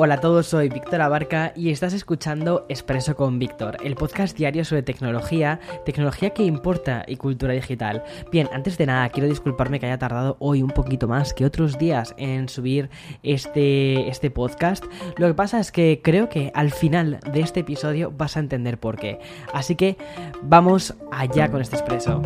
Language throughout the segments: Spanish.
Hola a todos, soy Víctor Abarca y estás escuchando Expreso con Víctor, el podcast diario sobre tecnología, tecnología que importa y cultura digital. Bien, antes de nada, quiero disculparme que haya tardado hoy un poquito más que otros días en subir este, este podcast. Lo que pasa es que creo que al final de este episodio vas a entender por qué. Así que vamos allá con este Expreso.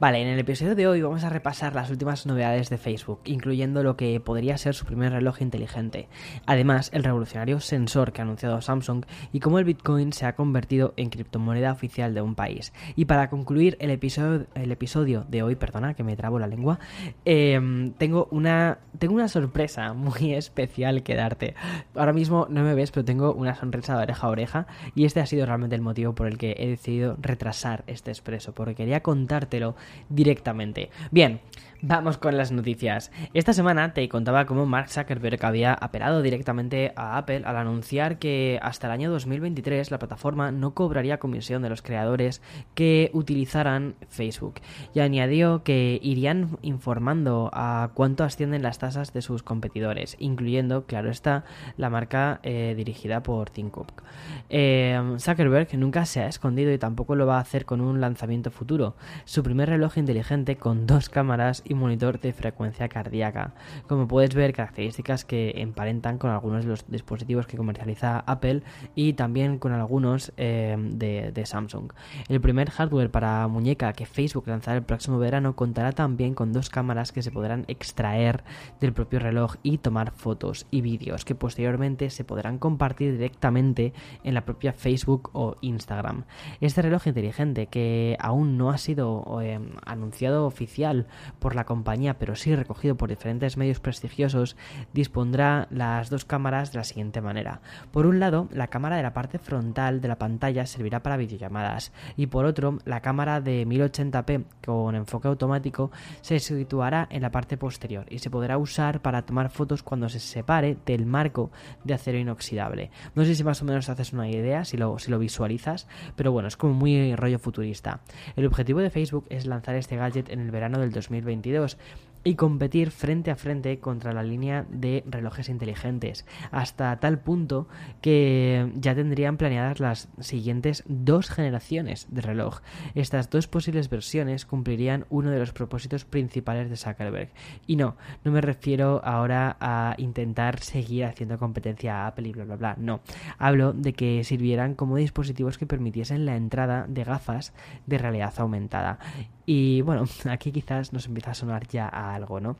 Vale, en el episodio de hoy vamos a repasar las últimas novedades de Facebook, incluyendo lo que podría ser su primer reloj inteligente. Además, el revolucionario sensor que ha anunciado Samsung y cómo el Bitcoin se ha convertido en criptomoneda oficial de un país. Y para concluir el episodio, el episodio de hoy, perdona que me trabo la lengua, eh, tengo, una, tengo una sorpresa muy especial que darte. Ahora mismo no me ves, pero tengo una sonrisa de oreja a oreja y este ha sido realmente el motivo por el que he decidido retrasar este expreso, porque quería contártelo directamente. Bien, Vamos con las noticias. Esta semana te contaba cómo Mark Zuckerberg había apelado directamente a Apple al anunciar que hasta el año 2023 la plataforma no cobraría comisión de los creadores que utilizaran Facebook y añadió que irían informando a cuánto ascienden las tasas de sus competidores, incluyendo, claro está, la marca eh, dirigida por Tim Cook. Eh, Zuckerberg nunca se ha escondido y tampoco lo va a hacer con un lanzamiento futuro. Su primer reloj inteligente con dos cámaras y monitor de frecuencia cardíaca. Como puedes ver, características que emparentan con algunos de los dispositivos que comercializa Apple y también con algunos eh, de, Samsung. El primer hardware para muñeca que Facebook lanzará el próximo verano contará también con dos cámaras que se podrán extraer del propio reloj y tomar fotos y vídeos que posteriormente se podrán compartir directamente en la propia Facebook o Instagram. Este reloj inteligente que aún no ha sido eh, anunciado oficial por la compañía, pero sí recogido por diferentes medios prestigiosos, dispondrá las dos cámaras de la siguiente manera. Por un lado, la cámara de la parte frontal de la pantalla servirá para videollamadas y por otro, la cámara de 1080p con enfoque automático se situará en la parte posterior y se podrá usar para tomar fotos cuando se separe del marco de acero inoxidable. No sé si más o menos haces una idea, si lo, si lo visualizas, pero bueno, es como muy rollo futurista. El objetivo de Facebook es lanzar este gadget en el verano del 2022 y competir frente a frente contra la línea de relojes inteligentes, hasta tal punto que ya tendrían planeadas las siguientes dos generaciones de reloj. Estas dos posibles versiones cumplirían uno de los propósitos principales de Zuckerberg. Y no, no me refiero ahora a intentar seguir haciendo competencia a Apple y bla bla bla, no. Hablo de que sirvieran como dispositivos que permitiesen la entrada de gafas de realidad aumentada y bueno, aquí quizás nos empieza a sonar ya a algo, ¿no?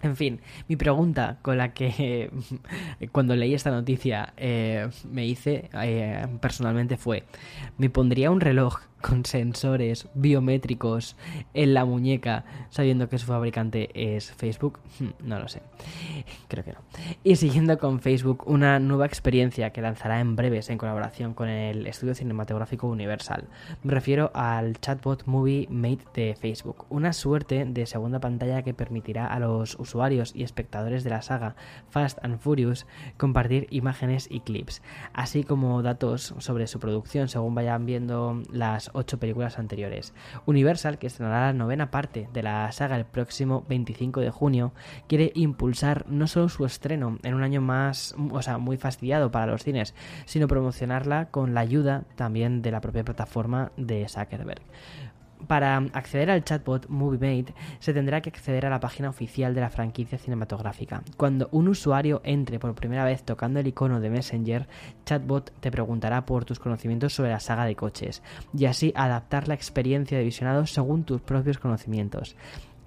En fin, mi pregunta con la que cuando leí esta noticia eh, me hice eh, personalmente fue, ¿me pondría un reloj con sensores biométricos en la muñeca sabiendo que su fabricante es Facebook? Hmm, no lo sé. Creo que no. Y siguiendo con Facebook, una nueva experiencia que lanzará en breves en colaboración con el estudio cinematográfico Universal. Me refiero al chatbot Movie Mate de Facebook, una suerte de segunda pantalla que permitirá a los usuarios y espectadores de la saga Fast and Furious compartir imágenes y clips, así como datos sobre su producción según vayan viendo las ocho películas anteriores. Universal, que estrenará la novena parte de la saga el próximo 25 de junio, quiere impulsar no solo su estreno en un año más, o sea, muy fastidiado para los cines, sino promocionarla con la ayuda también de la propia plataforma de Zuckerberg. Para acceder al chatbot MovieMate se tendrá que acceder a la página oficial de la franquicia cinematográfica. Cuando un usuario entre por primera vez tocando el icono de Messenger, Chatbot te preguntará por tus conocimientos sobre la saga de coches y así adaptar la experiencia de visionado según tus propios conocimientos.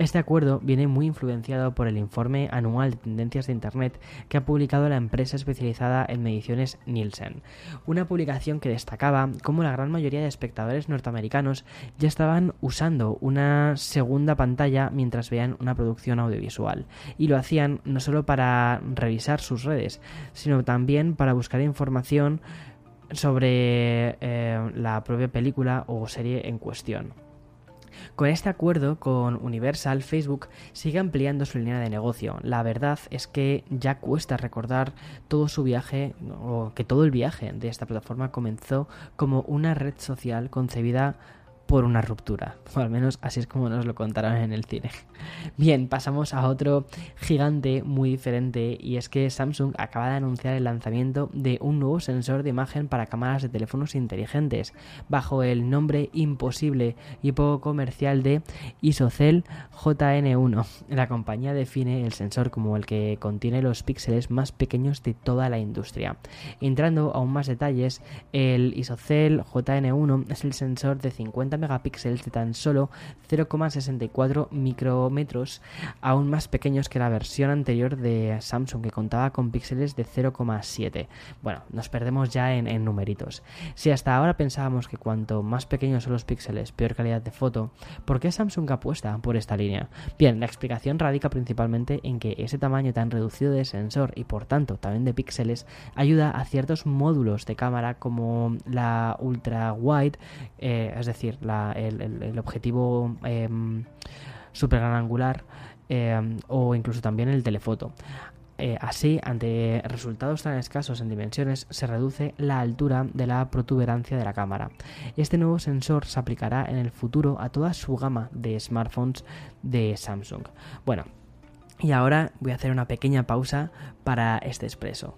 Este acuerdo viene muy influenciado por el informe anual de tendencias de Internet que ha publicado la empresa especializada en mediciones Nielsen, una publicación que destacaba cómo la gran mayoría de espectadores norteamericanos ya estaban usando una segunda pantalla mientras veían una producción audiovisual, y lo hacían no solo para revisar sus redes, sino también para buscar información sobre eh, la propia película o serie en cuestión. Con este acuerdo con Universal, Facebook sigue ampliando su línea de negocio. La verdad es que ya cuesta recordar todo su viaje, o que todo el viaje de esta plataforma comenzó como una red social concebida por una ruptura. O al menos así es como nos lo contaron en el cine. Bien, pasamos a otro gigante muy diferente y es que Samsung acaba de anunciar el lanzamiento de un nuevo sensor de imagen para cámaras de teléfonos inteligentes bajo el nombre imposible y poco comercial de Isocell JN1. La compañía define el sensor como el que contiene los píxeles más pequeños de toda la industria. Entrando aún más detalles, el Isocell JN1 es el sensor de 50 megapíxeles de tan solo 0,64 micrómetros, aún más pequeños que la versión anterior de Samsung que contaba con píxeles de 0,7. Bueno, nos perdemos ya en, numeritos. Si hasta ahora pensábamos que cuanto más pequeños son los píxeles, peor calidad de foto, ¿por qué Samsung apuesta por esta línea? Bien, la explicación radica principalmente en que ese tamaño tan reducido de sensor y por tanto también de píxeles ayuda a ciertos módulos de cámara como la ultra wide, eh, es decir, el, objetivo em, super gran angular em, o incluso también el telefoto. Eh, así, ante resultados tan escasos en dimensiones, se reduce la altura de la protuberancia de la cámara. Este nuevo sensor se aplicará en el futuro a toda su gama de smartphones de Samsung. Bueno, y ahora voy a hacer una pequeña pausa para este expreso.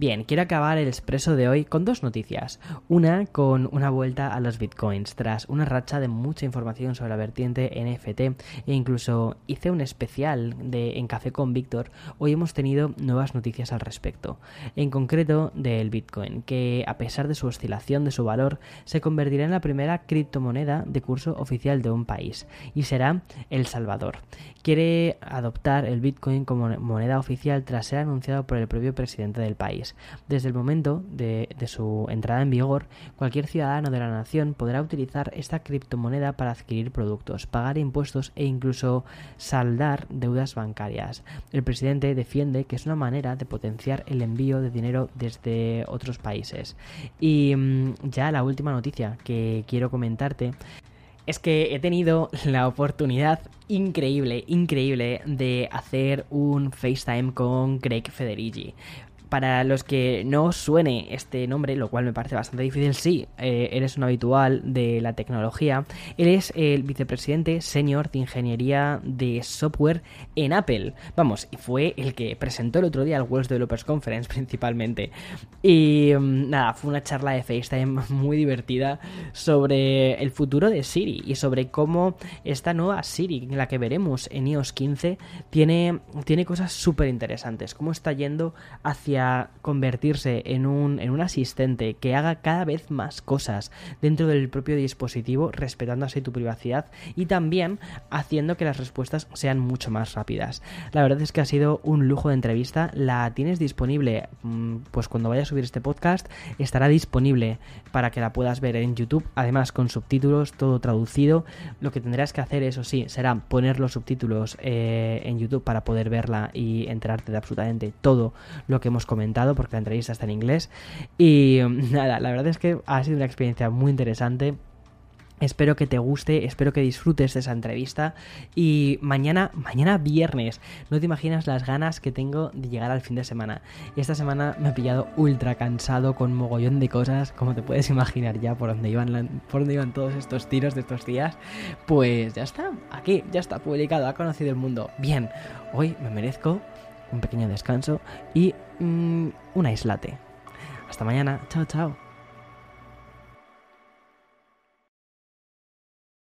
Bien, quiero acabar el expreso de hoy con dos noticias. Una con una vuelta a los bitcoins, tras una racha de mucha información sobre la vertiente NFT e incluso hice un especial de En Café con Víctor. Hoy hemos tenido nuevas noticias al respecto. En concreto del bitcoin, que a pesar de su oscilación de su valor, se convertirá en la primera criptomoneda de curso oficial de un país y será El Salvador. Quiere adoptar el bitcoin como moneda oficial tras ser anunciado por el propio presidente del país. Desde el momento de, su entrada en vigor, cualquier ciudadano de la nación podrá utilizar esta criptomoneda para adquirir productos, pagar impuestos e incluso saldar deudas bancarias. El presidente defiende que es una manera de potenciar el envío de dinero desde otros países. Y mm, ya la última noticia que quiero comentarte es que he tenido la oportunidad increíble, increíble de hacer un FaceTime con Greg Federici. Para los que no suene este nombre, lo cual me parece bastante difícil, sí, eh, eres un habitual de la tecnología. Él es el vicepresidente senior de ingeniería de software en Apple. Vamos, y fue el que presentó el otro día al World Developers Conference principalmente. Y mm, nada, fue una charla de FaceTime muy divertida sobre el futuro de Siri y sobre cómo esta nueva Siri, la que veremos en iOS 15, tiene, tiene cosas súper interesantes. Cómo está yendo hacia convertirse en un, en un asistente que haga cada vez más cosas dentro del propio dispositivo, respetando así tu privacidad y también haciendo que las respuestas sean mucho más rápidas. La verdad es que ha sido un lujo de entrevista. La tienes disponible, mm, pues cuando vaya a subir este podcast, estará disponible para que la puedas ver en YouTube, además con subtítulos, todo traducido. Lo que tendrás que hacer, eso sí, será poner los subtítulos eh, en YouTube para poder verla y enterarte de absolutamente todo lo que hemos comentado porque la entrevista está en inglés. Y nada, la verdad es que ha sido una experiencia muy interesante Espero que te guste, espero que disfrutes de esa entrevista y mañana, mañana viernes, no te imaginas las ganas que tengo de llegar al fin de semana. Esta semana me ha pillado ultra cansado con mogollón de cosas, como te puedes imaginar ya por dónde iban, por dónde iban todos estos tiros de estos días. Pues ya está, aquí, ya está publicado, ha conocido el mundo. Bien, hoy me merezco un pequeño descanso y mm, un aislate. Hasta mañana, chao chao.